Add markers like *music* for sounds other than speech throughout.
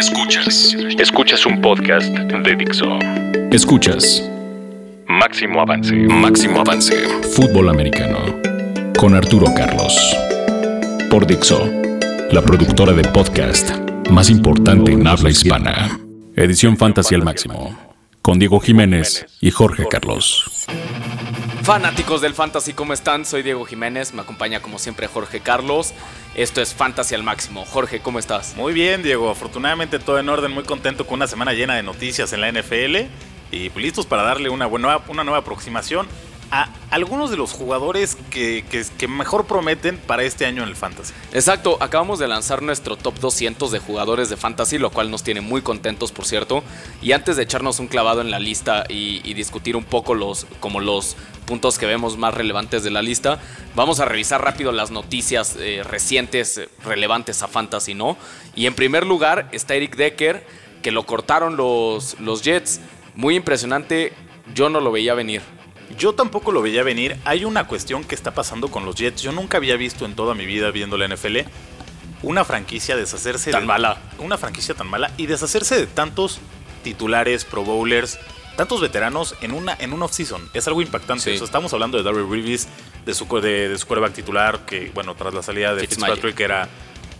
Escuchas. Escuchas un podcast de Dixo. Escuchas. Máximo avance. Máximo avance. Fútbol americano. Con Arturo Carlos. Por Dixo. La productora de podcast más importante en habla hispana. Edición Fantasy al máximo. Con Diego Jiménez y Jorge Carlos. Fanáticos del Fantasy, ¿cómo están? Soy Diego Jiménez, me acompaña como siempre Jorge Carlos. Esto es Fantasy al máximo. Jorge, ¿cómo estás? Muy bien, Diego. Afortunadamente todo en orden, muy contento con una semana llena de noticias en la NFL y pues listos para darle una, buena, una nueva aproximación a algunos de los jugadores que, que, mejor prometen para este año en el Fantasy. Exacto, acabamos de lanzar nuestro top 200 de jugadores de Fantasy, lo cual nos tiene muy contentos, por cierto. Y antes de echarnos un clavado en la lista y, discutir un poco los, como los puntos que vemos más relevantes de la lista, vamos a revisar rápido las noticias eh, recientes relevantes a Fantasy, ¿no? Y en primer lugar está Eric Decker, que lo cortaron los, los Jets. Muy impresionante, yo no lo veía venir. Yo tampoco lo veía venir. Hay una cuestión que está pasando con los Jets. Yo nunca había visto en toda mi vida viendo la NFL una franquicia deshacerse tan mala. Una franquicia tan mala y deshacerse de tantos titulares, pro bowlers, tantos veteranos en una en un off-season. Es algo impactante. estamos hablando de Darryl Reeves, de su, de, su quarterback titular, que bueno, tras la salida de Fitzpatrick era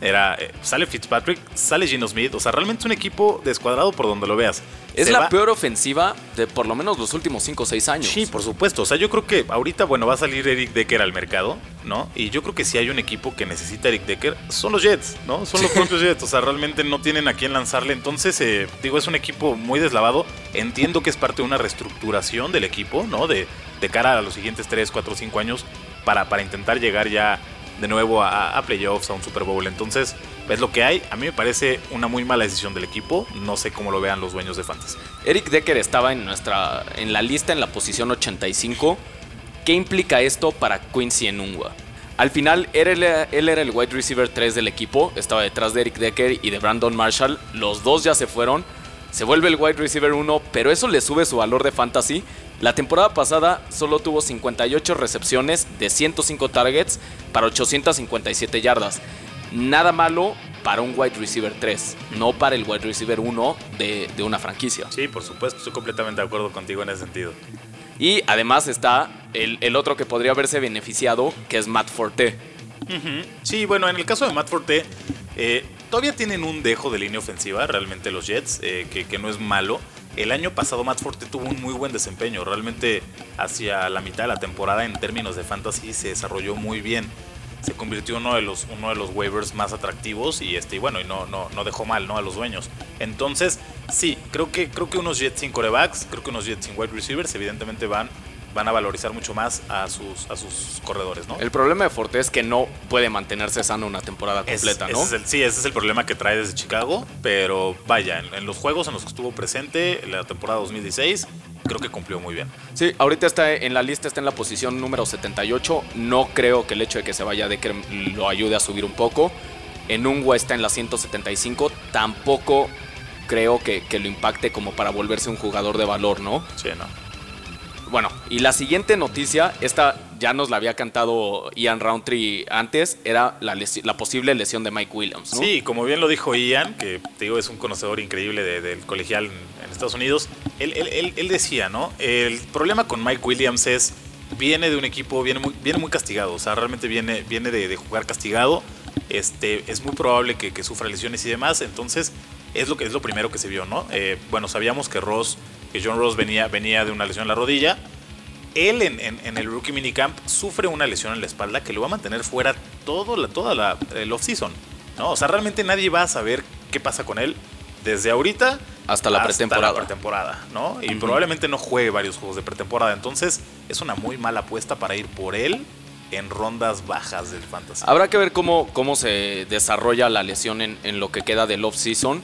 era, eh, sale Fitzpatrick, sale Gino Smith. O sea, realmente es un equipo descuadrado por donde lo veas. Es la peor ofensiva de por lo menos los últimos 5 o 6 años. Sí, por supuesto. O sea, yo creo que ahorita, bueno, va a salir Eric Decker al mercado, ¿no? Y yo creo que si hay un equipo que necesita Eric Decker, son los Jets, ¿no? Son los propios Jets. O sea, *laughs* realmente no tienen a quién lanzarle. Entonces, eh, digo, es un equipo muy deslavado. Entiendo que es parte de una reestructuración del equipo, ¿no? De, de cara a los siguientes 3, 4, 5 años para, para intentar llegar ya de nuevo a, playoffs, a un Super Bowl. Entonces, es lo que hay. A mí me parece una muy mala decisión del equipo. No sé cómo lo vean los dueños de Fantasy. Eric Decker estaba en, nuestra, en la lista en la posición 85. ¿Qué implica esto para Quincy Enungwa? Al final, él, él era el wide receiver 3 del equipo. Estaba detrás de Eric Decker y de Brandon Marshall. Los dos ya se fueron. Se vuelve el wide receiver 1, pero eso le sube su valor de fantasy la temporada pasada solo tuvo 58 recepciones de 105 targets para 857 yardas. Nada malo para un wide receiver 3, no para el wide receiver 1 de, una franquicia. Sí, por supuesto, estoy completamente de acuerdo contigo en ese sentido. Y además está el, otro que podría haberse beneficiado, que es Matt Forte. Sí, bueno, en el caso de Matt Forte, eh, todavía tienen un dejo de línea ofensiva, realmente los Jets, eh, que, que no es malo. El año pasado Matt Forte tuvo un muy buen desempeño. Realmente hacia la mitad de la temporada en términos de fantasy se desarrolló muy bien. Se convirtió uno de los, uno de los waivers más atractivos y este bueno y no, no, no dejó mal ¿no? a los dueños. Entonces, sí, creo que, creo que unos Jets sin corebacks, creo que unos Jets sin wide receivers evidentemente van van a valorizar mucho más a sus, a sus corredores, ¿no? El problema de Forte es que no puede mantenerse sano una temporada completa, ¿no? sí, ese es el problema que trae desde Chicago, pero vaya, en, los juegos en los que estuvo presente, la temporada 2016, creo que cumplió muy bien. Sí, ahorita está en la lista, está en la posición número 78. No creo que el hecho de que se vaya de que lo ayude a subir un poco. En Ungua está en la 175. Tampoco creo que, que lo impacte como para volverse un jugador de valor, ¿no? Sí, no. Bueno, y la siguiente noticia, esta ya nos la había cantado Ian Roundtree antes, era la, posible lesión de Mike Williams. Sí, como bien lo dijo Ian, que te digo es un conocedor increíble del colegial en, Estados Unidos, él, decía, ¿no? El problema con Mike Williams es, viene de un equipo, viene muy, viene muy castigado, o sea, realmente viene, viene de, jugar castigado, este, es muy probable que, sufra lesiones y demás, entonces es lo, que, es lo primero que se vio, ¿no? Eh, bueno, sabíamos que Ross que John Ross venía, venía de una lesión en la rodilla. Él en, el rookie minicamp sufre una lesión en la espalda que lo va a mantener fuera todo la, toda la, el off-season. ¿no? O sea, realmente nadie va a saber qué pasa con él desde ahorita hasta la pretemporada. pretemporada, ¿no? Y probablemente no juegue varios juegos de pretemporada. Entonces, es una muy mala apuesta para ir por él en rondas bajas del fantasy. Habrá que ver cómo, cómo se desarrolla la lesión en, en lo que queda del off-season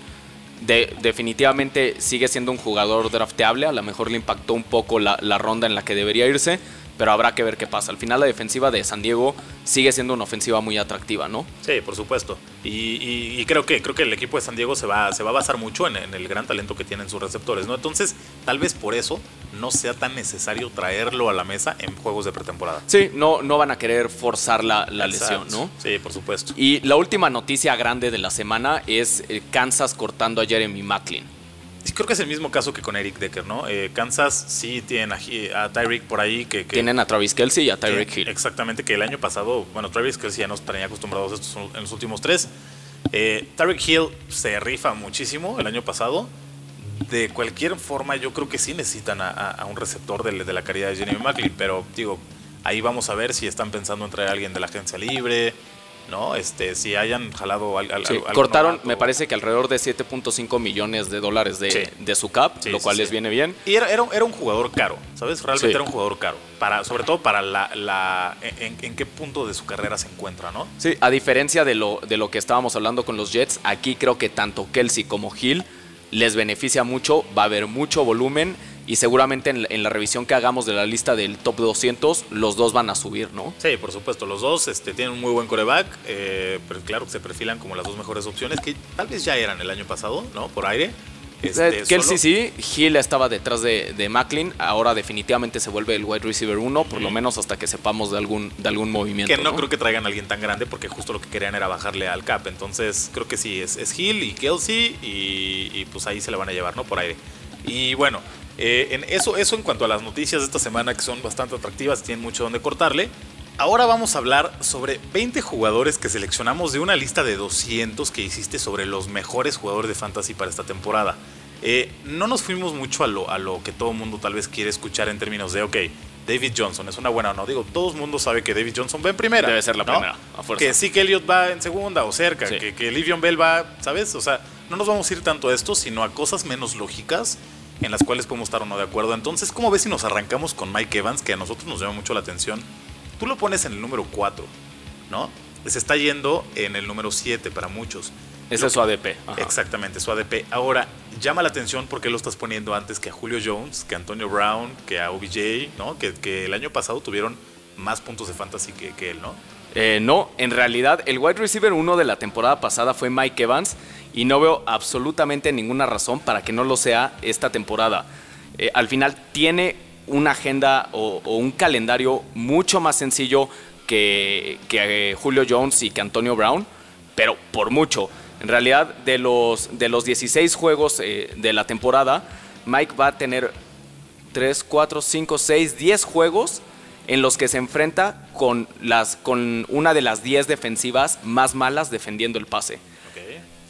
definitivamente sigue siendo un jugador drafteable. A lo mejor le impactó un poco la, ronda en la que debería irse. Pero habrá que ver qué pasa. Al final la defensiva de San Diego sigue siendo una ofensiva muy atractiva, ¿no? Sí, por supuesto. Y, creo que creo que el equipo de San Diego se va, se va a basar mucho en, el gran talento que tienen sus receptores, ¿no? Entonces, tal vez por eso no sea tan necesario traerlo a la mesa en juegos de pretemporada. Sí, no, no van a querer forzar la, la lesión, ¿no? Sí, por supuesto. Y la última noticia grande de la semana es eh, Kansas cortando a Jeremy Macklin. Creo que es el mismo caso que con Eric Decker, ¿no? Eh, Kansas sí tienen a, a Tyreek por ahí que, que, Tienen a Travis Kelsey y a Tyreek Hill. Exactamente, que el año pasado, bueno, Travis Kelsey ya nos tenía acostumbrados a estos en los últimos tres. Eh, Tyreek Hill se rifa muchísimo el año pasado. De cualquier forma, yo creo que sí necesitan a, a- a un receptor de, de la calidad de Jeremy Macklin, pero digo, ahí vamos a ver si están pensando en traer a alguien de la agencia libre, ¿no? Este, si hayan jalado al, al- Sí, algo cortaron, novato. me parece que alrededor de 7.5 millones de dólares de, Sí. de su cap, Sí, lo cual les viene bien. Y era, era, era un jugador caro, ¿sabes? Realmente era un jugador caro. Para, sobre todo para la, la en, en qué punto de su carrera se encuentra, ¿no? Sí, a diferencia de lo, de lo que estábamos hablando con los Jets, aquí creo que tanto Kelsey como Hill les beneficia mucho, va a haber mucho volumen y seguramente en, la- en la revisión que hagamos de la lista del top 200, los dos van a subir, ¿no? Sí, por supuesto, los dos este, tienen un muy buen coreback, eh, pero claro que se perfilan como las dos mejores opciones, que tal vez ya eran el año pasado, ¿no? Por aire. Este, Eh, Kelsey solo- sí, Hill estaba detrás de, de Macklin, ahora definitivamente se vuelve el wide receiver 1, por lo menos hasta que sepamos de algún, de algún movimiento. Que no, creo que traigan a alguien tan grande porque justo lo que querían era bajarle al cap. Entonces creo que sí, es, es Hill y Kelsey y, y, pues ahí se la van a llevar, ¿no? Por aire. Y bueno, eh, en eso, eso en cuanto a las noticias de esta semana que son bastante atractivas, tienen mucho donde cortarle. Ahora vamos a hablar sobre 20 jugadores que seleccionamos de una lista de 200 que hiciste sobre los mejores jugadores de fantasy para esta temporada. Eh, no nos fuimos mucho a lo, a lo que todo el mundo tal vez quiere escuchar en términos de, ok, David Johnson es una buena o no. Digo, todo el mundo sabe que David Johnson va en primera. Debe ser la ¿no? primera, a fuerza. Que sí que Elliot va en segunda o cerca, Sí. que, que Livion Bell va, ¿sabes? O sea, no nos vamos a ir tanto a esto, sino a cosas menos lógicas en las cuales podemos estar o no de acuerdo. Entonces, ¿cómo ves si nos arrancamos con Mike Evans, que a nosotros nos llama mucho la atención? Tú lo pones en el número 4, ¿no? Se está yendo en el número 7 para muchos. Ese es su ADP. ajá. Exactamente, su ADP. Ahora, llama la atención porque lo estás poniendo antes que a Julio Jones, que a Antonio Brown, que a OBJ, ¿no? Que, que el año pasado tuvieron más puntos de fantasy que, que él, ¿no? Eh, no, en realidad el wide receiver 1 de la temporada pasada fue Mike Evans y no veo absolutamente ninguna razón para que no lo sea esta temporada. Eh, al final tiene una agenda o, un calendario mucho más sencillo que, que, eh, Julio Jones y que Antonio Brown, pero por mucho. En realidad, de los, de los 16 juegos eh, de la temporada, Mike va a tener 3, 4, 5, 6, 10 juegos en los que se enfrenta con, las, con una de las 10 defensivas más malas defendiendo el pase.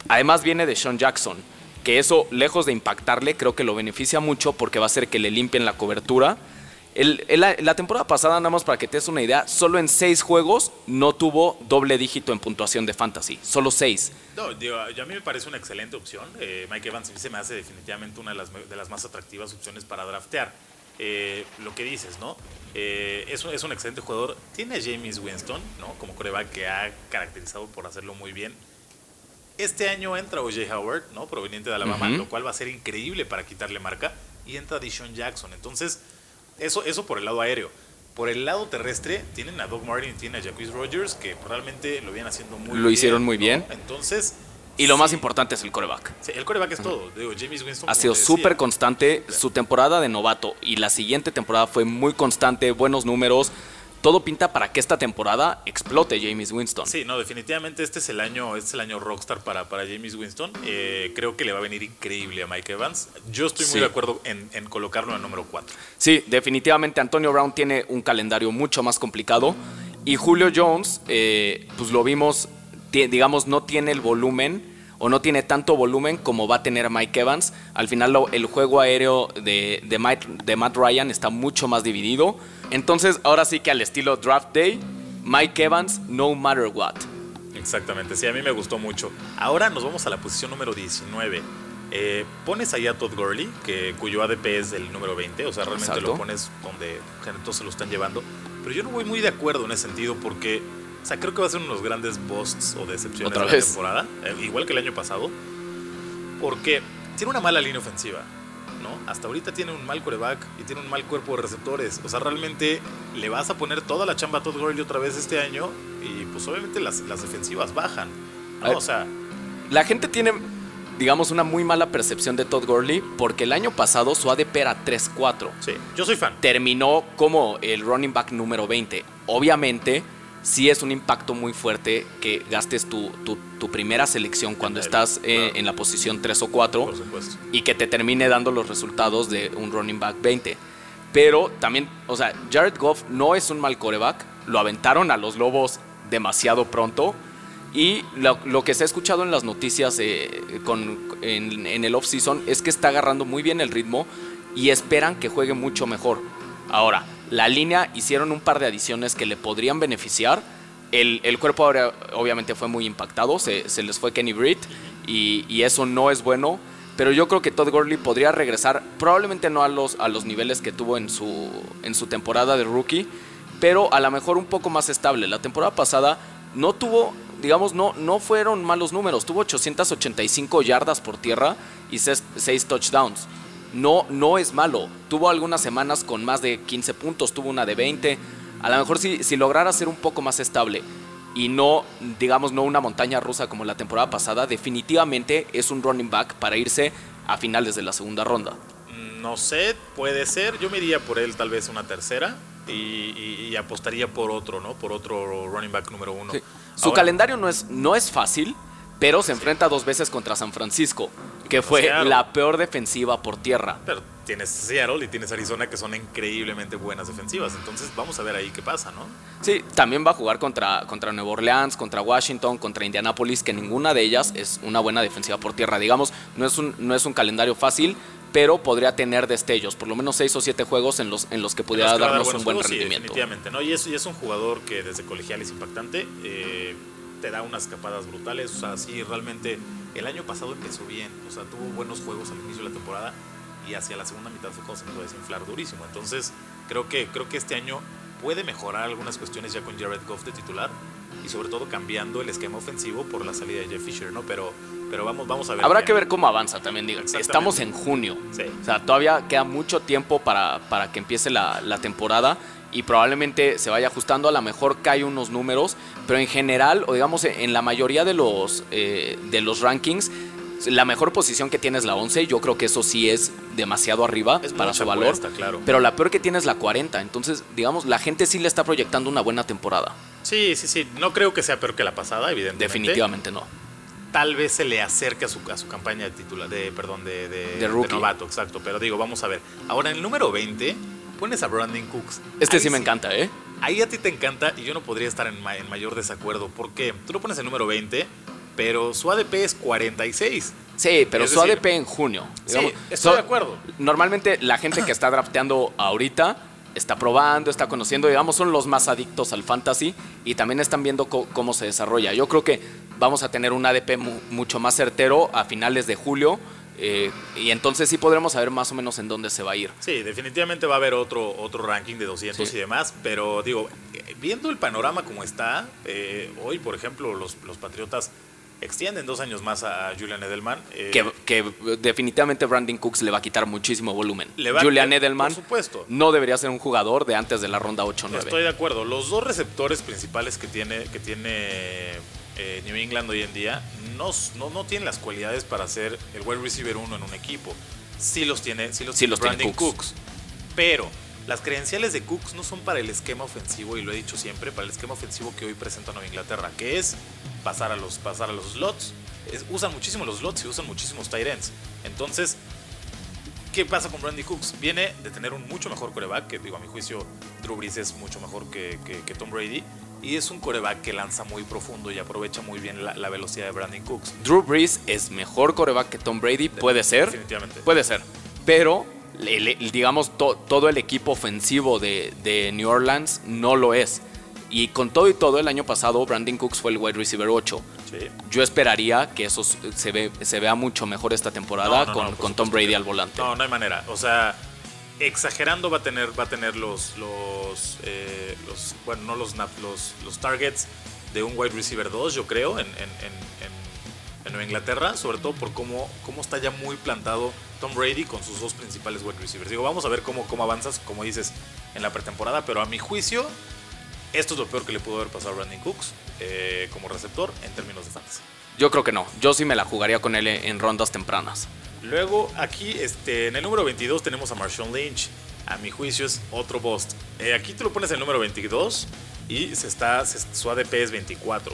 Además viene de Sean Jackson, que eso, lejos de impactarle, creo que lo beneficia mucho porque va a hacer que le limpien la cobertura. El- la, temporada pasada, nada más para que te des una idea, solo en 6 juegos no tuvo doble dígito en puntuación de fantasy. Solo 6. No, digo, a mí me parece una excelente opción. Eh, Mike Evans se me hace definitivamente una de las, me- de las más atractivas opciones para draftear. Eh, lo que dices, ¿no? Eh, es, un, es un excelente jugador. Tiene a James Winston, ¿no? Como coreback que ha caracterizado por hacerlo muy bien. Este año entra O.J. Howard, ¿no? Proveniente de Alabama, lo cual va a ser increíble para quitarle marca. Y entra Deshaun Jackson. Entonces, eso, eso por el lado aéreo. Por el lado terrestre, tienen a Doug Martin y tienen a Rogers, que realmente lo vienen haciendo muy bien. Lo hicieron muy ¿no? bien. Entonces. Y lo más importante es el coreback. sí, el coreback es todo. Digo, James Winston. Ha sido súper constante. Su temporada de novato y la siguiente temporada fue muy constante, buenos números. Todo pinta para que esta temporada explote James Winston. Sí, no, definitivamente este es el año, este es el año rockstar para, para James Winston. Eh, creo que le va a venir increíble a Mike Evans. Yo estoy muy Sí. de acuerdo en, en colocarlo en el número 4. Sí, definitivamente Antonio Brown tiene un calendario mucho más complicado. Y Julio Jones, eh, pues lo vimos, digamos, no tiene el volumen o no tiene tanto volumen como va a tener Mike Evans. Al final lo- el juego aéreo de, de, Mike- de Matt Ryan está mucho más dividido. Entonces, ahora sí que al estilo Draft Day, Mike Evans, no matter what. Exactamente, sí, a mí me gustó mucho. Ahora nos vamos a la posición número 19. Eh, pones ahí a Todd Gurley, que, cuyo ADP es el número 20, o sea, realmente Exacto. lo pones donde todos se lo están llevando. Pero yo no voy muy de acuerdo en ese sentido porque, o sea, creo que va a ser uno de los grandes busts o decepciones de la vez. temporada, eh, igual que el año pasado, porque tiene una mala línea ofensiva. ¿No? Hasta ahorita tiene un mal coreback y tiene un mal cuerpo de receptores. O sea, realmente le vas a poner toda la chamba a Todd Gurley otra vez este año y pues obviamente las, las defensivas bajan. O sea, La gente tiene digamos, una muy mala percepción de Todd Gurley porque el año pasado su ADP era 3-4. Sí, yo soy fan. Terminó como el running back número 20. Obviamente, sí es un impacto muy fuerte que gastes tu, tu, primera selección cuando estás eh, en la posición 3 o 4 y que te termine dando los resultados de un running back 20. Pero también, o sea, Jared Goff no es un mal coreback. Lo aventaron a los Lobos demasiado pronto. Y lo, que se ha escuchado en las noticias eh, con, en, en el off-season es que está agarrando muy bien el ritmo y esperan que juegue mucho mejor. Ahora, la línea hicieron un par de adiciones que le podrían beneficiar. El, cuerpo ahora obviamente fue muy impactado, se, les fue Kenny Britt y, eso no es bueno. Pero yo creo que Todd Gurley podría regresar, probablemente no a los, a los niveles que tuvo en su, en su temporada de rookie, pero a lo mejor un poco más estable. La temporada pasada no tuvo, digamos, no, no fueron malos números, tuvo 885 yardas por tierra y 6 touchdowns no, no es malo. Tuvo algunas semanas con más de 15 puntos, tuvo una de 20. A lo mejor si, si lograra ser un poco más estable y no, digamos, no una montaña rusa como la temporada pasada, definitivamente es un running back para irse a finales de la segunda ronda. No sé, puede ser. Yo me iría por él tal vez una tercera y, apostaría por otro, ¿no? Por otro running back número uno. Su calendario no es, no es fácil, pero se enfrenta dos veces contra San Francisco que fue la peor defensiva por tierra. Pero tienes Seattle y tienes Arizona que son increíblemente buenas defensivas. Entonces vamos a ver ahí qué pasa, ¿no? Sí, también va a jugar contra, contra Nueva Orleans, contra Washington, contra Indianapolis, que ninguna de ellas es una buena defensiva por tierra. Digamos, no es un, no es un calendario fácil, pero podría tener destellos, por lo menos seis o siete juegos en los, en los que pudiera darnos un buen rendimiento. definitivamente, ¿no? Y es, y es un jugador que desde colegial es impactante. Eh, te da unas escapadas brutales. O sea, sí, realmente el año pasado empezó bien. O sea, tuvo buenos juegos al inicio de la temporada y hacia la segunda mitad fue cuando se empezó a desinflar durísimo. Entonces, creo que, creo que este año puede mejorar algunas cuestiones ya con Jared Goff de titular y sobre todo cambiando el esquema ofensivo por la salida de Jeff Fisher, ¿no? Pero, pero vamos, vamos a ver. Habrá que ver cómo avanza también, digan. Estamos en junio. O sea, todavía queda mucho tiempo para, para que empiece la, la temporada y probablemente se vaya ajustando, a lo mejor cae unos números, pero en general, o digamos en la mayoría de los, eh, de los rankings, la mejor posición que tiene es la 11, yo creo que eso sí es demasiado arriba para su valor, claro. pero la peor que tiene es la 40, entonces digamos, la gente sí le está proyectando una buena temporada. Sí, sí, sí, no creo que sea peor que la pasada, evidentemente. Definitivamente no. Tal vez se le acerque a su, a su campaña de titular, de, perdón, de, de, de novato, exacto, pero digo, vamos a ver. Ahora, en el número 20 pones a Brandon Cooks. Este sí me encanta, ¿eh? Ahí a ti te encanta y yo no podría estar en, mayor desacuerdo. porque Tú lo pones el número 20, pero su ADP es 46. Sí, pero su ADP en junio. sí, estoy de acuerdo. Normalmente la gente que está drafteando ahorita está probando, está conociendo, digamos, son los más adictos al fantasy y también están viendo cómo se desarrolla. Yo creo que vamos a tener un ADP mucho más certero a finales de julio eh, y entonces sí podremos saber más o menos en dónde se va a ir. Sí, definitivamente va a haber otro, otro ranking de 200 y demás, pero digo, viendo el panorama como está, eh, hoy por ejemplo los, los Patriotas extienden dos años más a Julian Edelman. Eh, que, definitivamente Brandon Cooks le va a quitar muchísimo volumen. Julian Edelman por supuesto. no debería ser un jugador de antes de la ronda 8-9. Estoy de acuerdo. Los dos receptores principales que tiene, que tiene eh, New England hoy en día no, no, tienen las cualidades para ser el wide receiver uno en un equipo. Sí los tiene, sí los tiene Brandon Cooks. Pero las credenciales de Cooks no son para el esquema ofensivo, y lo he dicho siempre, para el esquema ofensivo que hoy presenta Nueva Inglaterra, que es pasar a los, pasar a los slots. usan muchísimo los slots y usan muchísimos tight ends. Entonces, ¿qué pasa con Brandon Cooks? Viene de tener un mucho mejor coreback, que digo, a mi juicio, Drew Brees es mucho mejor que, que Tom Brady y es un coreback que lanza muy profundo y aprovecha muy bien la, velocidad de Brandon Cooks. Drew Brees es mejor coreback que Tom Brady, puede ser. Definitivamente. Puede ser. Pero, digamos, todo el equipo ofensivo de, New Orleans no lo es. Y con todo y todo, el año pasado Brandon Cooks fue el wide receiver 8. Yo esperaría que eso se, ve, se vea mucho mejor esta temporada con, con Tom Brady al volante. No, no hay manera. O sea, exagerando va a tener, va a tener los, los, eh, bueno, no los, los, los targets de un wide receiver 2, yo creo, en, en, en, Nueva Inglaterra, sobre todo por cómo, cómo está ya muy plantado Tom Brady con sus dos principales wide receivers. Digo, vamos a ver cómo, cómo avanzas, como dices, en la pretemporada, pero a mi juicio, esto es lo peor que le pudo haber pasado a Brandon Cooks eh, como receptor en términos de fantasy. Yo creo que no. Yo sí me la jugaría con él en rondas tempranas. Luego, aquí este, en el número 22 tenemos a Marshawn Lynch. A mi juicio es otro bust. Eh, aquí tú lo pones en el número 22 y se está, su ADP es 24.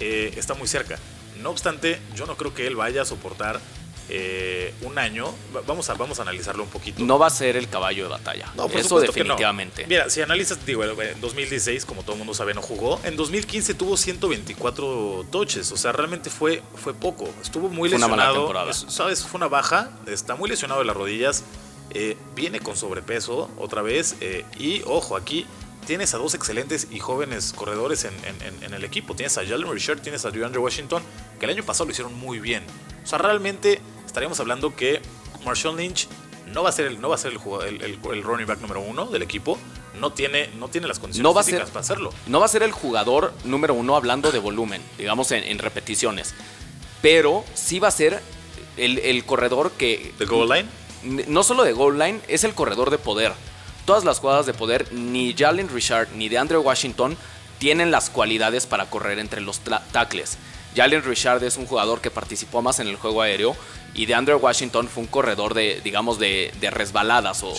Eh, está muy cerca. No obstante, yo no creo que él vaya a soportar eh, un año. Vamos a, vamos a analizarlo un poquito. No va a ser el caballo de batalla. No, Eso definitivamente. Mira, si analizas, digo, en 2016, como todo el mundo sabe, no jugó. En 2015 tuvo 124 touches. O sea, realmente fue, fue poco. Estuvo muy lesionado. Una mala temporada. ¿Sabes? Fue una baja. Está muy lesionado de las rodillas. Eh, viene con sobrepeso otra vez. Eh, y ojo, aquí tienes a dos excelentes y jóvenes corredores en, en el equipo. Tienes a Jalen Richard, tienes a DeAndre Washington, que el año pasado lo hicieron muy bien. O sea, realmente estaríamos hablando que Marshawn Lynch no va a ser el, no va a ser el, el, running back número uno del equipo. No tiene, no tiene las condiciones no va físicas para hacerlo. No va a ser el jugador número uno hablando de volumen, digamos en, repeticiones. Pero sí va a ser el, corredor que. ¿De goal line? No solo de goal line, es el corredor de poder. Todas las jugadas de poder, ni Jalen Richard ni de Andrew Washington tienen las cualidades para correr entre los tackles. Jalen Richard es un jugador que participó más en el juego aéreo y de Andrew Washington fue un corredor de, digamos, de, resbaladas o,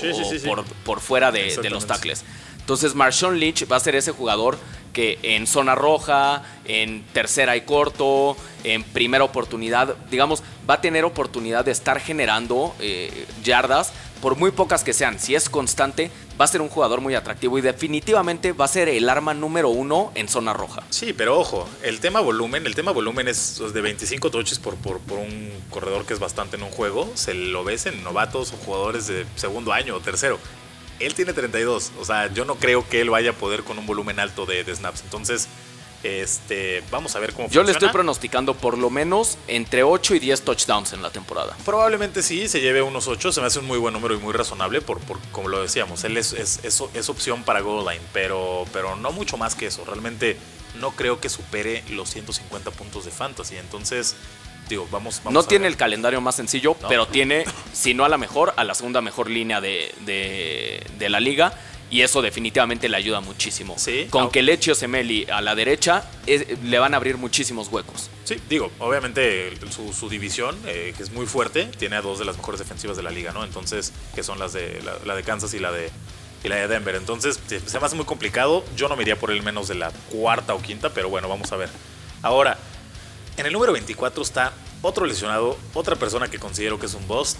por, fuera de, los tackles. Entonces Marshawn Lynch va a ser ese jugador que en zona roja, en tercera y corto, en primera oportunidad, digamos, va a tener oportunidad de estar generando eh, yardas por muy pocas que sean, si es constante, va a ser un jugador muy atractivo y definitivamente va a ser el arma número uno en zona roja. Sí, pero ojo, el tema volumen, el tema volumen es de 25 touches por, por, un corredor que es bastante en un juego. Se lo ves en novatos o jugadores de segundo año o tercero. Él tiene 32, o sea, yo no creo que él vaya a poder con un volumen alto de, de snaps. Entonces, este, vamos a ver cómo Yo le estoy pronosticando por lo menos entre 8 y 10 touchdowns en la temporada. Probablemente sí, se lleve unos 8. Se me hace un muy buen número y muy razonable, por, por como lo decíamos. Él es, es, es, opción para goal line, pero, pero no mucho más que eso. Realmente no creo que supere los 150 puntos de fantasy. Entonces, digo, vamos, vamos No tiene el calendario más sencillo, pero *laughs* tiene, si no a la mejor, a la segunda mejor línea de, de, de la liga y eso definitivamente le ayuda muchísimo. Sí, Con que le eche Semeli a la derecha, le van a abrir muchísimos huecos. Sí, digo, obviamente su, división, eh, que es muy fuerte, tiene a dos de las mejores defensivas de la liga, ¿no? Entonces, que son las de la, de Kansas y la de, y la de Denver. Entonces, se me hace muy complicado. Yo no me iría por el menos de la cuarta o quinta, pero bueno, vamos a ver. Ahora, en el número 24 está otro lesionado, otra persona que considero que es un bust.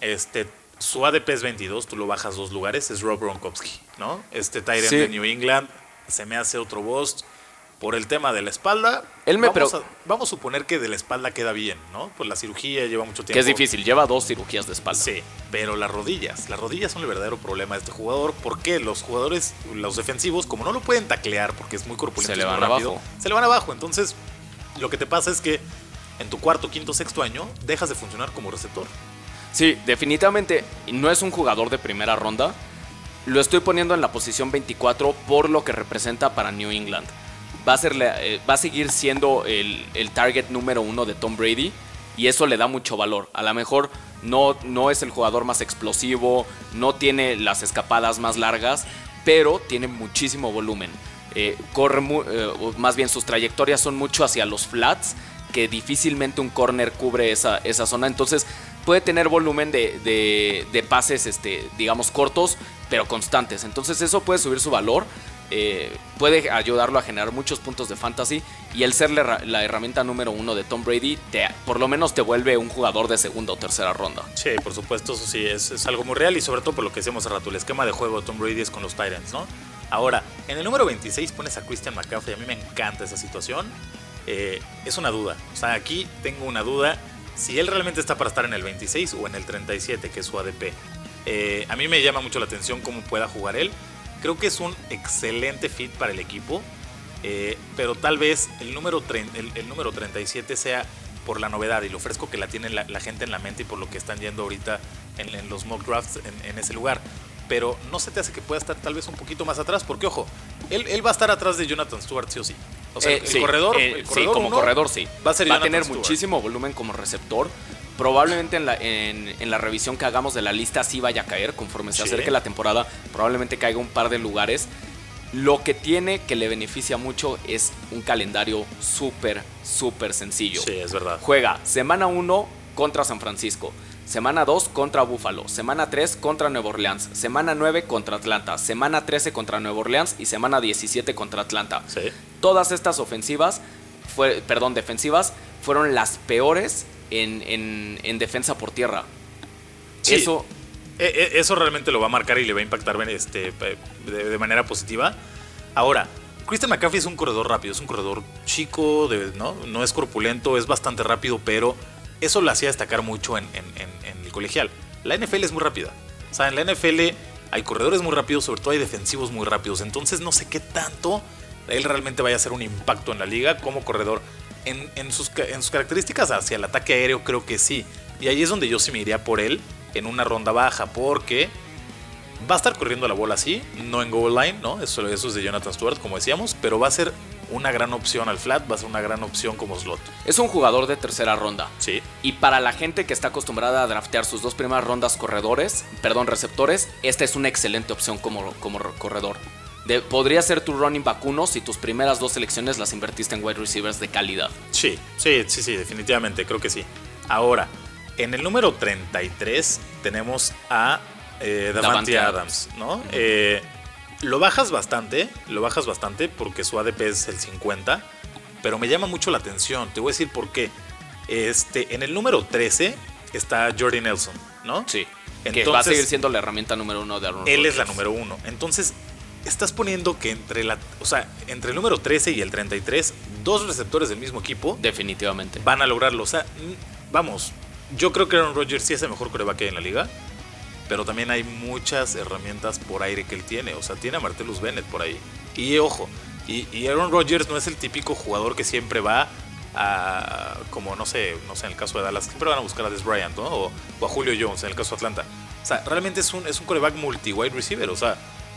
Este, su ADP es 22, tú lo bajas dos lugares, es Rob Gronkowski, ¿no? Este Tyrant de New England se me hace otro boss por el tema de la espalda. Él me vamos, a, vamos a suponer que de la espalda queda bien, ¿no? Pues la cirugía lleva mucho tiempo. Que es difícil, lleva dos cirugías de espalda. Sí, pero las rodillas, las rodillas son el verdadero problema de este jugador. porque Los jugadores, los defensivos, como no lo pueden taclear porque es muy corpulento, se le van abajo. Se le van abajo. Entonces, lo que te pasa es que en tu cuarto, quinto, sexto año dejas de funcionar como receptor. Sí, definitivamente no es un jugador de primera ronda. Lo estoy poniendo en la posición 24 por lo que representa para New England. Va a, ser, eh, va a seguir siendo el, target número uno de Tom Brady y eso le da mucho valor. A lo mejor no, no es el jugador más explosivo, no tiene las escapadas más largas, pero tiene muchísimo volumen. Eh, corre, eh, más bien sus trayectorias son mucho hacia los flats, que difícilmente un corner cubre esa, esa zona. Entonces puede tener volumen de, pases, este, digamos, cortos, pero constantes. Entonces eso puede subir su valor. Eh, puede ayudarlo a generar muchos puntos de fantasy y el ser la, herramienta número uno de Tom Brady te, por lo menos te vuelve un jugador de segunda o tercera ronda. Sí, por supuesto, eso sí, es, algo muy real y sobre todo por lo que decíamos hace rato, el esquema de juego de Tom Brady es con los Tyrants, ¿no? Ahora, en el número 26 pones a Christian McCaffrey, a mí me encanta esa situación. Eh, es una duda, o sea, aquí tengo una duda si él realmente está para estar en el 26 o en el 37, que es su ADP. Eh, a mí me llama mucho la atención cómo pueda jugar él. Creo que es un excelente fit para el equipo, eh, pero tal vez el número, el, número 37 sea por la novedad y lo fresco que la tiene la, gente en la mente y por lo que están yendo ahorita en, los mock drafts en, ese lugar. Pero no se te hace que pueda estar tal vez un poquito más atrás, porque ojo, él, él va a estar atrás de Jonathan Stewart sí o sí. O sea, eh, el, corredor, eh, sí, como corredor sí. Va a, tener muchísimo volumen como receptor. Probablemente en la, en, la revisión que hagamos de la lista sí vaya a caer conforme se acerque la temporada. Probablemente caiga un par de lugares. Lo que tiene que le beneficia mucho es un calendario súper, súper sencillo. Sí, es verdad. Juega semana 1 contra San Francisco, semana 2 contra Buffalo, semana 3 contra Nueva Orleans, semana 9 contra Atlanta, semana 13 contra Nueva Orleans y semana 17 contra Atlanta. Sí. Todas estas ofensivas, fue, perdón, defensivas, fueron las peores en, en- en defensa por tierra. Sí. Eso, E- e- Eso realmente lo va a marcar y le va a impactar este, de manera positiva. Ahora, Christian McCaffrey es un corredor rápido, es un corredor chico, de- ¿no? no es corpulento, es bastante rápido, pero eso lo hacía destacar mucho en, el colegial. La NFL es muy rápida. O en la NFL hay corredores muy rápidos, sobre todo hay defensivos muy rápidos. Entonces no sé qué tanto él realmente vaya a hacer un impacto en la liga como corredor. En sus características hacia el ataque aéreo creo que sí. Y ahí es donde yo sí me iría por él en una ronda baja, porque va a estar corriendo la bola así, no en goal line, ¿no? Eso, eso es de Jonathan Stewart, como decíamos, pero va a ser una gran opción al flat, va a ser una gran opción como slot. es un jugador de tercera ronda. Sí, Y para la gente que está acostumbrada a draftear sus dos primeras rondas corredores, perdón, receptores, esta es una excelente opción como, como corredor. De- podría ser tu running back uno si tus primeras dos selecciones las invertiste en wide receivers de calidad. sí, sí, sí, sí, definitivamente, creo que sí. Ahora, en el número 33 tenemos a eh, Davante Davante Adams, ¿no? Eh, lo bajas bastante, lo bajas bastante porque su ADP es el 50, pero me llama mucho la atención. Te voy a decir por qué. Este, en el número 13 está Jordi Nelson, ¿no? Sí. que va a seguir siendo la herramienta número uno de Aaron Él es la número uno. Entonces, estás poniendo que entre la, o sea, entre el número 13 y el 33, dos receptores del mismo equipo Definitivamente. van a lograrlo. O sea, vamos, yo creo que Aaron Rodgers sí es el mejor coreback que hay en la liga, pero también hay muchas herramientas por aire que él tiene. O sea, tiene a Martellus Bennett por ahí. Y ojo, y, y Aaron Rodgers no es el típico jugador que siempre va a, como no sé, no sé, en el caso de Dallas, siempre van a buscar a Des Bryant, ¿no? O, o a Julio Jones en el caso de Atlanta. O sea, realmente es un, es un coreback multi-wide receiver. O sea,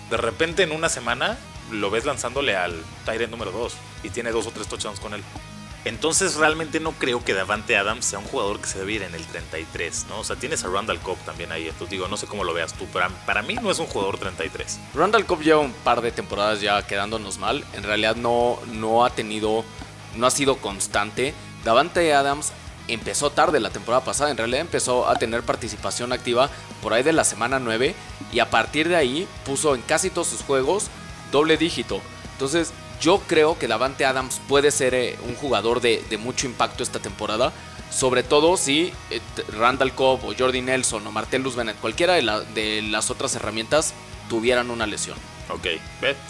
de repente en una semana lo ves lanzándole al Tyrant número 2 y tiene dos o tres touchdowns con él. Entonces realmente no creo que Davante Adams sea un jugador que se debe ir en el 33, ¿no? O sea, tienes a Randall Cobb también ahí. Entonces digo, no sé cómo lo veas tú, pero para mí no es un jugador 33. Randall Cobb lleva un par de temporadas ya quedándonos mal. En realidad no, no ha tenido, no ha sido constante. Davante Adams empezó tarde la temporada pasada. En realidad empezó a tener participación activa por ahí de la semana 9. Y a partir de ahí puso en casi todos sus juegos doble dígito. Entonces yo creo que Davante Adams puede ser eh, un jugador de, mucho impacto esta temporada. Sobre todo si eh, Randall Cobb o Jordi Nelson o Martellus Bennett, cualquiera de, la- de las otras herramientas, tuvieran una lesión. Ok,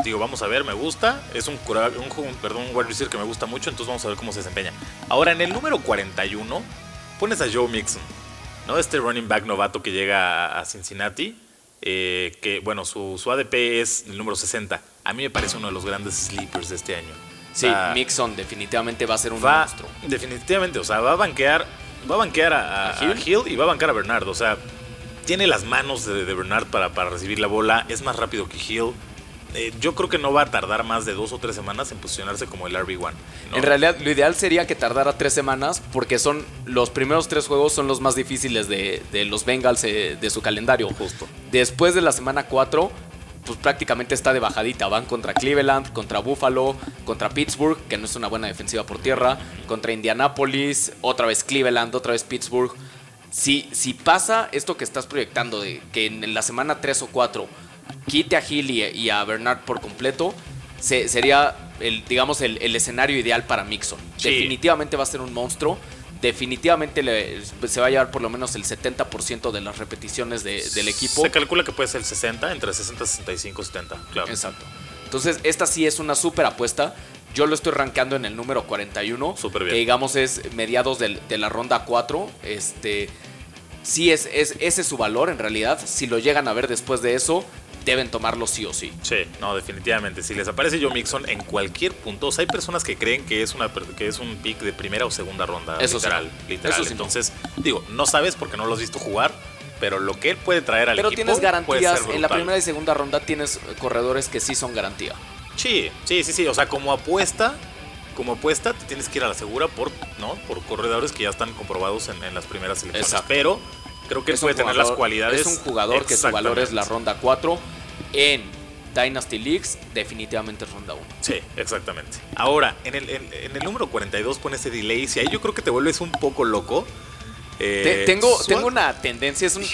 digo, vamos a ver, me gusta. Es un, cura- un, un que me gusta mucho, entonces vamos a ver cómo se desempeña. Ahora, en el número 41, pones a Joe Mixon, ¿no? Este running back novato que llega a Cincinnati, eh, que, bueno, su, su ADP es el número 60. A mí me parece uno de los grandes sleepers de este año. O Sí, sea, Mixon definitivamente va a ser un va, monstruo. definitivamente, o sea, va a banquear, va a banquear a, a- ¿A Hill? a Hill y va a bancar a Bernard. O sea, tiene las manos de, de Bernard para, para recibir la bola, es más rápido que Hill. Eh, yo creo que no va a tardar más de dos o tres semanas en posicionarse como el RB1. ¿no? En realidad, lo ideal sería que tardara tres semanas porque son los primeros tres juegos son los más difíciles de, de los Bengals eh, de su calendario. Justo. Después de la semana 4, pues prácticamente está de bajadita. Van contra Cleveland, contra Buffalo, contra Pittsburgh, que no es una buena defensiva por tierra, contra Indianapolis, otra vez Cleveland, otra vez Pittsburgh. Si, si pasa esto que estás proyectando, de que en la semana 3 o 4 quite a Hill y, y a Bernard por completo, se- sería, el, digamos, el, el escenario ideal para Mixon. Sí. Definitivamente va a ser un monstruo. Definitivamente le- se va a llevar por lo menos el 70% de las repeticiones de- del equipo. Se calcula que puede ser el 60, entre 60, 65, 70. Claro. Exacto. Entonces, esta sí es una súper apuesta. Yo lo estoy rankando en el número 41. Súper bien. Que digamos es mediados del- de, la ronda 4. Este. Sí, es, es, ese es su valor en realidad. Si lo llegan a ver después de eso, deben tomarlo sí o sí. Sí, no, definitivamente. Si les aparece Joe Mixon en cualquier punto, o sea, hay personas que creen que es una que es un pick de primera o segunda ronda. Eso sí. literal, literal. Sí no. Entonces, digo, no sabes porque no lo has visto jugar, pero lo que él puede traer al Pero equipo tienes puede garantías. En la primera y segunda ronda tienes corredores que sí son garantía. Sí, sí, sí, sí. O sea, como apuesta, como apuesta, te tienes que ir a la segura por, ¿no? Por corredores que ya están comprobados en, en las primeras selecciones. Exacto. Pero creo que él puede tener las cualidades. Es un jugador que su valor es la ronda 4 en Dynasty Leagues, definitivamente es ronda 1. Sí, exactamente. Ahora, en el, en, el número 42 pones Eddie Lacy. Ahí yo creo que te vuelves un poco loco. Eh, tengo, tengo una tendencia, es un,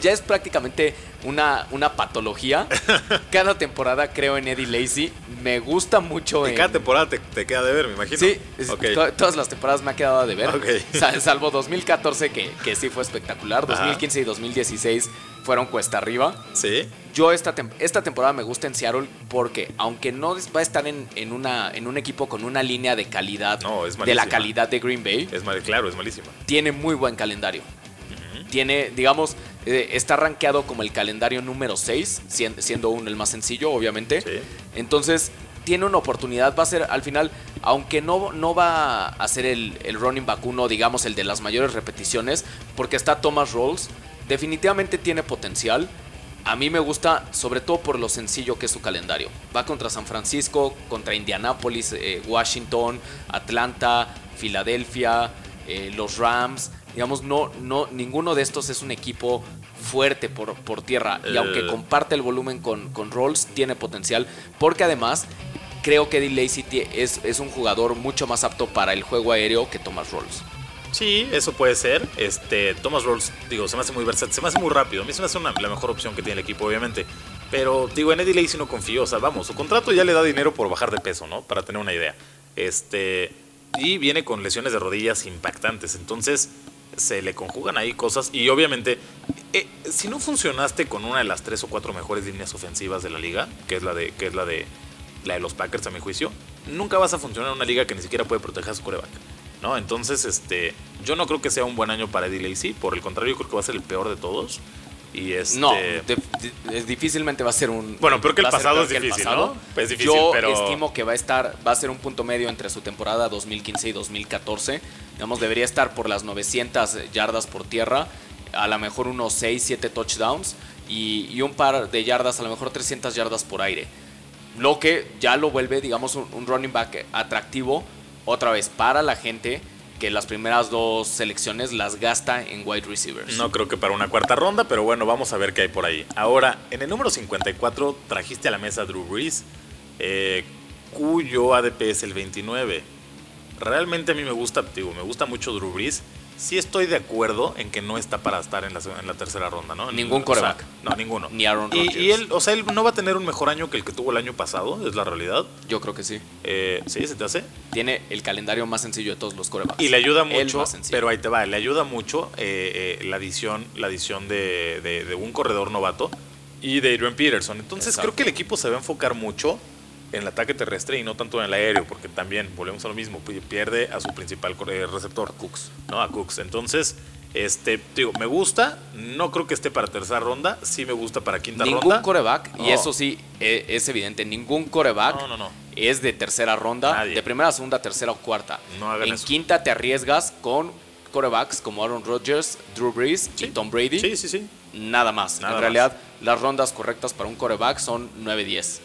ya es prácticamente una, una patología. *laughs* cada temporada creo en Eddie Lacy. Me gusta mucho. En cada temporada te, queda de ver, me imagino. Sí, todas las temporadas me ha quedado de ver. *laughs* salvo 2014, que, que sí fue espectacular. 2015 y 2016 fueron cuesta arriba. Sí. Yo esta, esta temporada me gusta en Seattle porque, aunque no va a estar en, en, una, en un equipo con una línea de calidad, de la calidad de Green Bay, es mal, claro, es malísima. Tiene muy buen calendario. Tiene, digamos, eh, está rankeado como el calendario número 6, siendo uno el más sencillo, obviamente. Sí. Entonces, tiene una oportunidad, va a ser al final, aunque no, no va a ser el, el running back uno, digamos, el de las mayores repeticiones, porque está Thomas Rolls, definitivamente tiene potencial. A mí me gusta, sobre todo por lo sencillo que es su calendario. Va contra San Francisco, contra Indianapolis, eh, Washington, Atlanta, Filadelfia, eh, los Rams. Digamos, no, no, ninguno de estos es un equipo fuerte por, por tierra. Y aunque eh. comparte el volumen con, con Rolls, tiene potencial. Porque además, creo que Eddie Lacy es, es un jugador mucho más apto para el juego aéreo que Thomas Rolls. Sí, eso puede ser. Este, Thomas Rolls, digo, se me hace muy versátil, se me hace muy rápido. A mí se me hace la mejor opción que tiene el equipo, obviamente. Pero, digo, en Eddie Lacy no confío. O sea, vamos, su contrato ya le da dinero por bajar de peso, ¿no? Para tener una idea. Este, y viene con lesiones de rodillas impactantes. Entonces, se le conjugan ahí cosas. Y obviamente, eh, si no funcionaste con una de las tres o cuatro mejores líneas ofensivas de la liga, que es la de, que es la de, la de los Packers, a mi juicio, nunca vas a funcionar en una liga que ni siquiera puede proteger a su coreback. ¿No? Entonces, este, yo no creo que sea un buen año para Eddie Lacy, por el contrario, yo creo que va a ser el peor de todos. Y este... No, difícilmente va a ser un. Bueno, pero que el pasado es difícil, ¿no? Es difícil, yo estimo que va a estar, va a ser un punto medio entre su temporada 2015 y 2014. Digamos, debería estar por las 900 yardas por tierra, a lo mejor unos 6, 7 touchdowns y, un par de yardas, a lo mejor 300 yardas por aire. Lo que ya lo vuelve, digamos, un running back atractivo otra vez para la gente que las primeras dos selecciones las gasta en wide receivers. No creo que para una cuarta ronda, pero bueno, vamos a ver qué hay por ahí. Ahora, en el número 54 trajiste a la mesa Drew Brees, eh, cuyo ADP es el 29. Realmente a mí me gusta, digo, me gusta mucho Drew Brees sí estoy de acuerdo en que no está para estar en la, en la tercera ronda, ¿no? Ningún coreback. no, ninguno. Ni Aaron Rodgers. Y, él, o sea, él no va a tener un mejor año que el que tuvo el año pasado, es la realidad. Yo creo que sí. Eh, ¿Sí? ¿Se te hace? Tiene el calendario más sencillo de todos los corebacks. Y le ayuda mucho, pero ahí te va, le ayuda mucho eh, eh, la adición, la adición de, de, un corredor novato y de Adrian Peterson. Entonces creo que el equipo se va a enfocar mucho en el ataque terrestre y no tanto en el aéreo, porque también volvemos a lo mismo, pierde a su principal receptor, Cooks. ¿no? A Cooks. Entonces, este, digo, me gusta, no creo que esté para tercera ronda, sí me gusta para quinta ronda. Ningún coreback, y eso sí e, es evidente, ningún coreback es de tercera ronda, de primera, segunda, tercera o cuarta. en quinta te arriesgas con corebacks como Aaron Rodgers, Drew Brees y Tom Brady. Sí, sí, sí. Nada más. en realidad, las rondas correctas para un coreback son 9-10.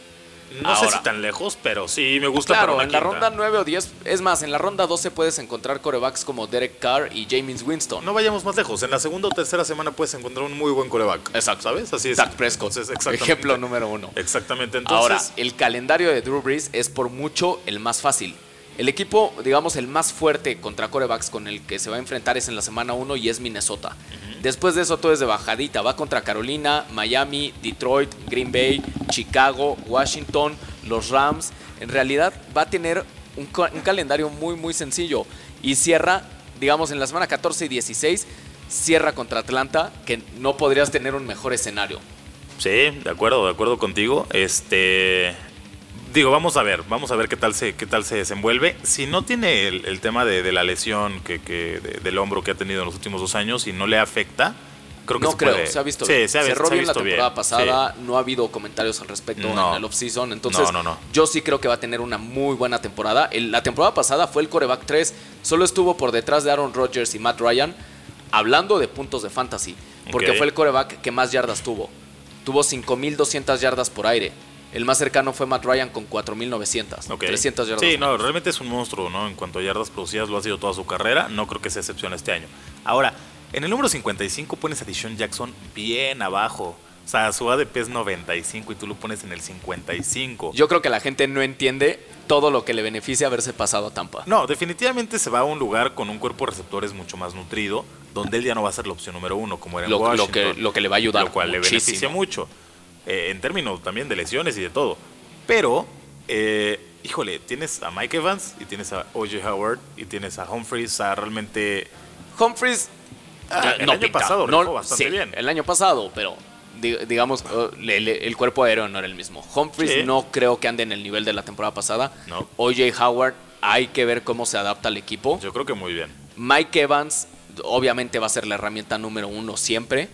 No sé si tan lejos, pero sí me gusta. Claro, en la ronda 9 o 10, es más, en la ronda 12 puedes encontrar corebacks como Derek Carr y James Winston. No vayamos más lejos, en la segunda o tercera semana puedes encontrar un muy buen coreback. Exacto. ¿Sabes? Así es. Dak Prescott, ejemplo número uno. Exactamente. Entonces... Ahora, el calendario de Drew Brees es por mucho el más fácil. El equipo, digamos, el más fuerte contra corebacks con el que se va a enfrentar es en la semana 1 y es Minnesota. Después de eso todo es de bajadita. Va contra Carolina, Miami, Detroit, Green Bay, Chicago, Washington, los Rams. En realidad va a tener un, calendario muy, muy sencillo. Y cierra, digamos, en la semana 14 y 16, cierra contra Atlanta, que no podrías tener un mejor escenario. Sí, de acuerdo, de acuerdo contigo. Este, digo, vamos a ver, vamos a ver qué tal se, qué tal se desenvuelve. Si no tiene el, tema de, la lesión que, del hombro que ha tenido en los últimos dos años y no le afecta, creo que no se creo, se ha visto sí, bien. Se, ha, Cerró bien la temporada pasada, no ha habido comentarios al respecto en el offseason. Entonces, yo sí creo que va a tener una muy buena temporada. la temporada pasada fue el coreback 3, solo estuvo por detrás de Aaron Rodgers y Matt Ryan, hablando de puntos de fantasy, porque fue el coreback que más yardas tuvo. Tuvo 5.200 yardas por aire. El más cercano fue Matt Ryan con 4.900. 300 yardas. Sí, no, realmente es un monstruo, ¿no? En cuanto a yardas producidas, lo ha sido toda su carrera. No creo que sea excepción este año. Ahora, en el número 55 pones a Dishon Jackson bien abajo. O sea, su ADP es 95 y tú lo pones en el 55. Yo creo que la gente no entiende todo lo que le beneficia haberse pasado a Tampa. No, definitivamente se va a un lugar con un cuerpo de receptores mucho más nutrido, donde él ya no va a ser la opción número uno, como era en Lo, lo Washington. que, lo que le va a ayudar. lo cual le beneficia mucho. Eh, en términos también de lesiones y de todo. Pero, eh, híjole, tienes a Mike Evans y tienes a O.J. Howard y tienes a Humphries, sea, realmente... Humphries Ah, el no año pinta. pasado No, bastante sí, bien. El año pasado, pero di- digamos, le- el cuerpo aéreo no era el mismo. Humphries Sí. no creo que ande en el nivel de la temporada pasada. No. OJ Howard, hay que ver cómo se adapta al equipo. Yo creo que muy bien. Mike Evans, obviamente va a ser la herramienta número uno siempre.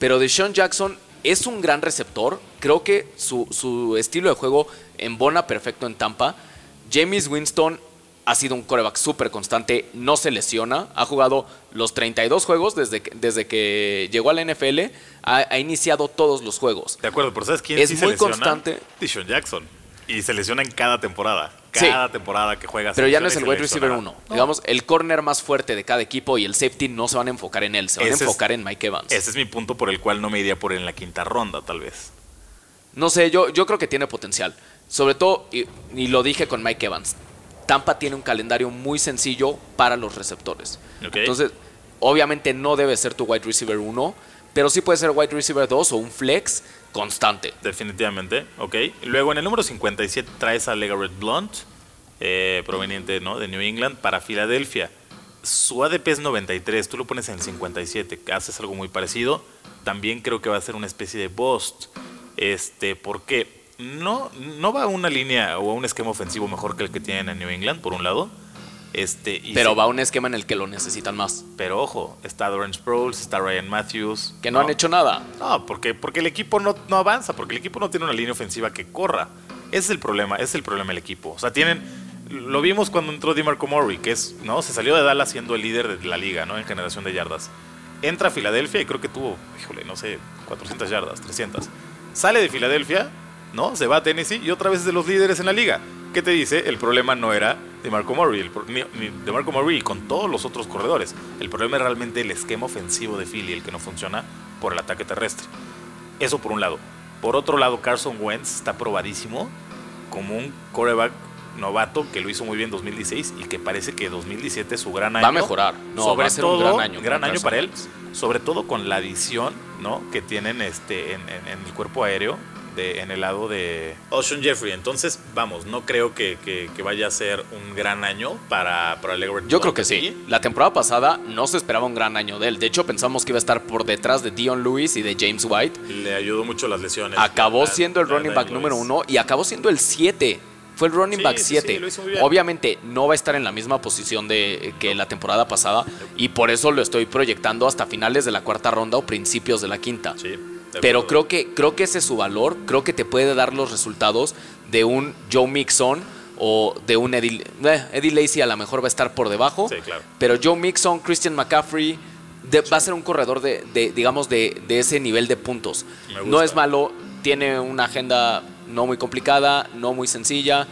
Pero Deshaun Jackson es un gran receptor. Creo que su, su estilo de juego embona perfecto en Tampa. James Winston ha sido un coreback súper constante, no se lesiona. Ha jugado los 32 juegos desde que, desde que llegó a la NFL. Ha, ha iniciado todos los juegos. De acuerdo, pero ¿sabes quién Es sí muy constante. Deshaun Jackson. Y se lesiona en cada temporada. Sí. Cada temporada que juega. se Pero ya no es el wide receiver lesiona. 1. No. Digamos, el corner más fuerte de cada equipo y el safety no se van a enfocar en él, se van Ese a es- enfocar en Mike Evans. Ese es mi punto por el cual no me iría por en la quinta ronda, tal vez. No sé, yo, yo creo que tiene potencial. Sobre todo, y, y lo dije con Mike Evans, Tampa tiene un calendario muy sencillo para los receptores. Entonces, obviamente no debe ser tu wide receiver 1, pero sí puede ser wide receiver 2 o un flex constante. Definitivamente, ok. Luego en el número 57 traes a Legarrette Blunt, eh, proveniente ¿no? de New England, para Filadelfia. Su ADP es 93, tú lo pones en el 57, haces algo muy parecido. También creo que va a ser una especie de bust. Este, porque no, no va a una línea o a un esquema ofensivo mejor que el que tienen en New England, por un lado. Este, y Pero sí- va a un esquema en el que lo necesitan más. pero ojo, está Doran Sproles, está Ryan Matthews. Que no, han hecho nada. No, porque, porque el equipo no, no avanza, porque el equipo no tiene una línea ofensiva que corra. Ese es el problema, ese es el problema del equipo. O sea, tienen. Lo vimos cuando entró DeMarco Murray, que es, ¿no? Se salió de Dallas siendo el líder de la liga, ¿no? En generación de yardas. Entra a Filadelfia y creo que tuvo, híjole, no sé, 400 yardas, 300. Sale de Filadelfia, ¿no? Se va a Tennessee y otra vez es de los líderes en la liga. ¿Qué te dice? El problema no era DeMarco Murray, el pro- ni, ni DeMarco Murray y con todos los otros corredores. El problema es realmente el esquema ofensivo de Philly, el que no funciona por el ataque terrestre. Eso por un lado. Por otro lado, Carson Wentz está probadísimo como un quarterback novato que lo hizo muy bien en 2016 y que parece que 2017 es su gran año. Va a mejorar. No, sobre va a ser un todo, gran año gran año para él. Sobre todo con la adición ¿no? que tienen este, en, en- en el cuerpo aéreo. De, en el lado de Ocean Jeffrey. Entonces, vamos, no creo que, que- que vaya a ser un gran año para, para Legarrette Yo creo que sí. La temporada pasada no se esperaba un gran año de él. De hecho, pensamos que iba a estar por detrás de Dion Lewis y de James White. Le ayudó mucho las lesiones. Acabó La- siendo el la- running back Lewis. número uno y acabó siendo el 7. Fue el running Sí, back sí, 7. sí, bien. Obviamente no va a estar en la misma posición de que la temporada pasada y por eso lo estoy proyectando hasta finales de la cuarta ronda o principios de la quinta. Sí, Pero creo que, creo que ese es su valor. Creo que te puede dar los resultados de un Joe Mixon o de un Eddie, eh, Eddie Lacy. A lo mejor va a estar por debajo. Sí, claro. Pero Joe Mixon, Christian McCaffrey, de- va a ser un corredor de, de, digamos, de, de ese nivel de puntos. No es malo, tiene una agenda no muy complicada, no muy sencilla.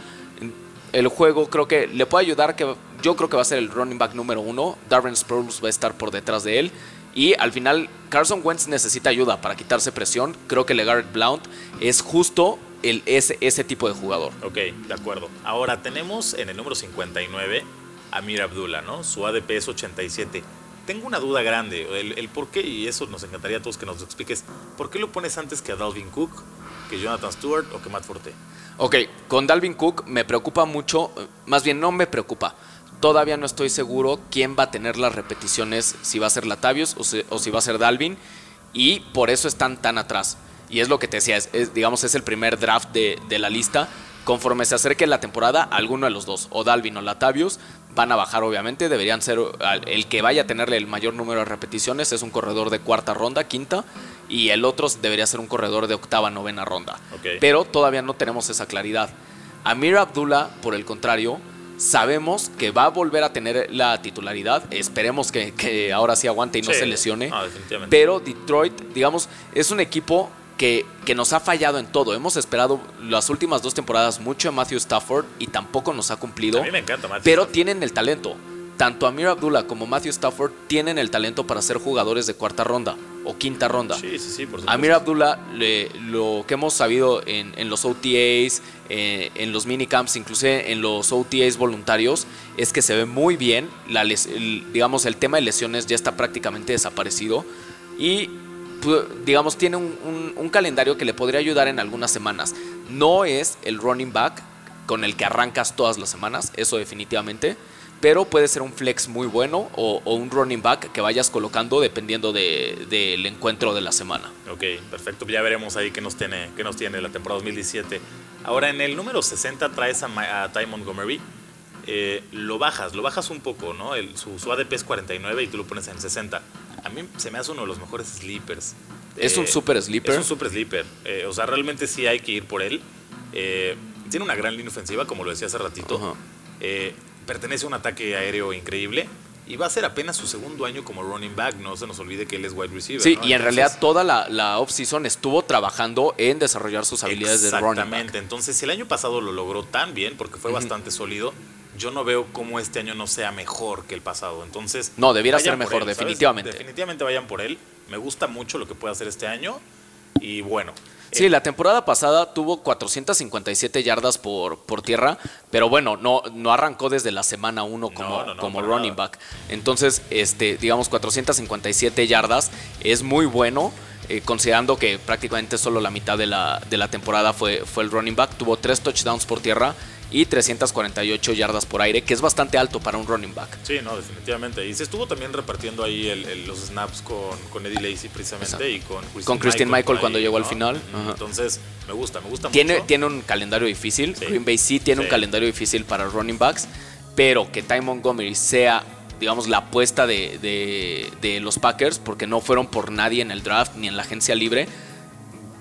El juego creo que le puede ayudar, que yo creo que va a ser el running back número uno. Darren Sproles va a estar por detrás de él. Y al final, Carson Wentz necesita ayuda para quitarse presión. Creo que Legarrette Blount es justo el, ese, ese tipo de jugador. Ok, de acuerdo. Ahora tenemos en el número 59 a Amir Abdullah, ¿no? Su ADP es 87. Tengo una duda grande, el, el por qué, y eso nos encantaría a todos que nos lo expliques. ¿Por qué lo pones antes que a Dalvin Cook, que Jonathan Stewart o que Matt Forte? Ok, con Dalvin Cook me preocupa mucho, más bien no me preocupa. Todavía no estoy seguro quién va a tener las repeticiones, si va a ser Latavius o si, o si va a ser Dalvin, y por eso están tan atrás. Y es lo que te decía, es, es, digamos, es el primer draft de, de la lista. Conforme se acerque la temporada, alguno de los dos, o Dalvin o Latavius, van a bajar obviamente. Deberían ser el que vaya a tenerle el mayor número de repeticiones, es un corredor de cuarta ronda, quinta, y el otro debería ser un corredor de octava, novena ronda. Pero todavía no tenemos esa claridad. Amir Abdullah, por el contrario, sabemos que va a volver a tener la titularidad. Esperemos que, que ahora sí aguante y no Sí. se lesione. Ah, definitivamente. Pero Detroit, digamos, es un equipo que, que nos ha fallado en todo. Hemos esperado las últimas dos temporadas mucho de Matthew Stafford y tampoco nos ha cumplido. A mí me encanta Matthew Pero Stafford. tienen el talento. Tanto Amir Abdullah como Matthew Stafford tienen el talento para ser jugadores de cuarta ronda o quinta ronda. Sí, sí, sí, por Amir Abdullah, lo que hemos sabido en, los OTAs, eh, en los minicamps, inclusive en los OTAs voluntarios, es que se ve muy bien. La digamos, el tema de lesiones ya está prácticamente desaparecido. Y pues, digamos, tiene un, un, calendario que le podría ayudar en algunas semanas. No es el running back con el que arrancas todas las semanas, eso definitivamente pero puede ser un flex muy bueno o, un running back que vayas colocando dependiendo del encuentro de la semana. Ok, perfecto. Ya veremos ahí qué nos tiene, qué nos tiene la temporada 2017. Ahora, en el número 60 traes a, Ty Montgomery. Eh, lo bajas, lo bajas un poco, ¿no? El, su, ADP es 49 y tú lo pones en 60. A mí se me hace uno de los mejores sleepers. ¿Es un eh, super sleeper? Es un super sleeper. Eh, o sea, realmente sí hay que ir por él. tiene una gran línea ofensiva, como lo decía hace ratito pertenece a un ataque aéreo increíble. Y va a ser apenas su segundo año como running back, no se nos olvide que él es wide receiver. Sí, y en realidad toda la, la off-season estuvo trabajando en desarrollar sus habilidades de running back. Exactamente, entonces si el año pasado lo logró tan bien, porque fue bastante sólido, yo no veo cómo este año no sea mejor que el pasado. Entonces, no, debiera ser mejor, definitivamente. Definitivamente vayan por él. Me gusta mucho lo que puede hacer este año. Y bueno, Sí, la temporada pasada tuvo 457 yardas por, por tierra, pero bueno, no, no arrancó desde la semana 1 como, como running back. Entonces, este, digamos, 457 yardas es muy bueno. Eh, considerando que prácticamente solo la mitad de la, de la temporada fue, fue el running back, tuvo tres touchdowns por tierra y 348 yardas por aire, que es bastante alto para un running back. Sí, no, definitivamente. Y se estuvo también repartiendo ahí los snaps con, con, Eddie Lacy precisamente y con Christian, con Christian Michael, cuando llegó al final. Entonces, me gusta, me gusta tiene, mucho. Tiene un calendario difícil. Green Bay sí tiene un calendario difícil para running backs, pero que Ty Montgomery sea digamos, la apuesta de, de, los Packers, porque no fueron por nadie en el draft ni en la agencia libre,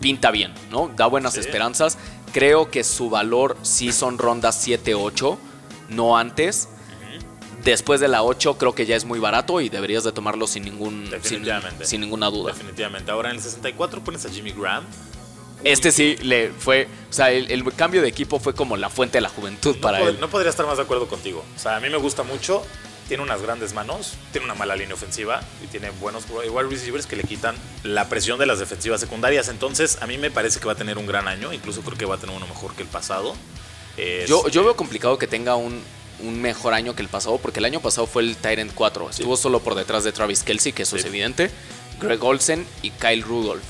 pinta bien, ¿no? Da buenas esperanzas. Creo que su valor sí son rondas 7-8, no antes. Después de la 8 creo que ya es muy barato y deberías de tomarlo sin, ningún, sin, ninguna duda. Definitivamente. Ahora en el 64 pones a Jimmy Graham. Este sí le fue, o sea, el, cambio de equipo fue como la fuente de la juventud para él. No podría estar más de acuerdo contigo. O sea, a mí me gusta mucho tiene unas grandes manos, tiene una mala línea ofensiva y tiene buenos wide receivers que le quitan la presión de las defensivas secundarias. Entonces, a mí me parece que va a tener un gran año, incluso creo que va a tener uno mejor que el pasado. Yo, yo veo complicado que tenga un, mejor año que el pasado, porque el año pasado fue el Tyrant 4. Estuvo solo por detrás de Travis Kelsey, que eso es evidente, Greg Olsen y Kyle Rudolph.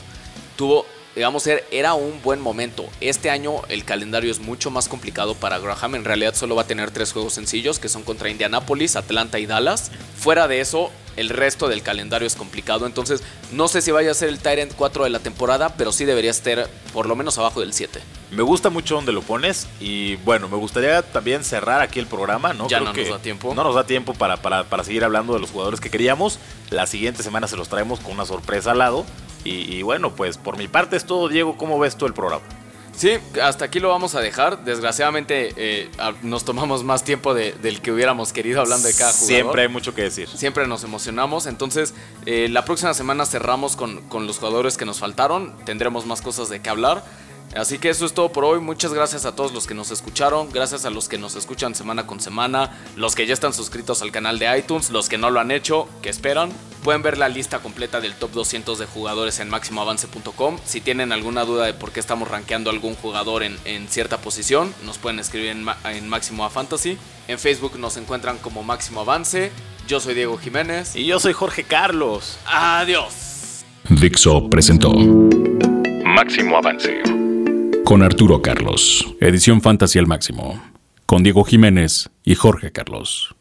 Tuvo digamos, era un buen momento. Este año el calendario es mucho más complicado para Graham. En realidad solo va a tener tres juegos sencillos, que son contra Indianapolis, Atlanta y Dallas. Fuera de eso, el resto del calendario es complicado. Entonces, no sé si vaya a ser el Tyrant 4 de la temporada, pero sí debería estar por lo menos abajo del 7. Me gusta mucho donde lo pones y bueno, me gustaría también cerrar aquí el programa, ¿no? Ya no nos da tiempo. No nos da tiempo para, para, para seguir hablando de los jugadores que queríamos. La siguiente semana se los traemos con una sorpresa al lado. Y, bueno, pues por mi parte es todo, Diego. ¿Cómo ves tú el programa? Sí, hasta aquí lo vamos a dejar. Desgraciadamente eh, nos tomamos más tiempo del que hubiéramos querido hablando de cada jugador. Siempre hay mucho que decir. Siempre nos emocionamos. Entonces, eh, la próxima semana cerramos con, con los jugadores que nos faltaron. Tendremos más cosas de qué hablar. Así que eso es todo por hoy. Muchas gracias a todos los que nos escucharon. Gracias a los que nos escuchan semana con semana. Los que ya están suscritos al canal de iTunes. Los que no lo han hecho, que esperan. Pueden ver la lista completa del top 200 de jugadores en máximoavance.com. Si tienen alguna duda de por qué estamos rankeando algún jugador en, cierta posición, nos pueden escribir en, en Máximo a Fantasy. En Facebook nos encuentran como Máximo Avance. Yo soy Diego Jiménez. Y yo soy Jorge Carlos. Adiós. Dixo presentó Máximo Avance con Arturo Carlos. Edición Fantasy al máximo. Con Diego Jiménez y Jorge Carlos.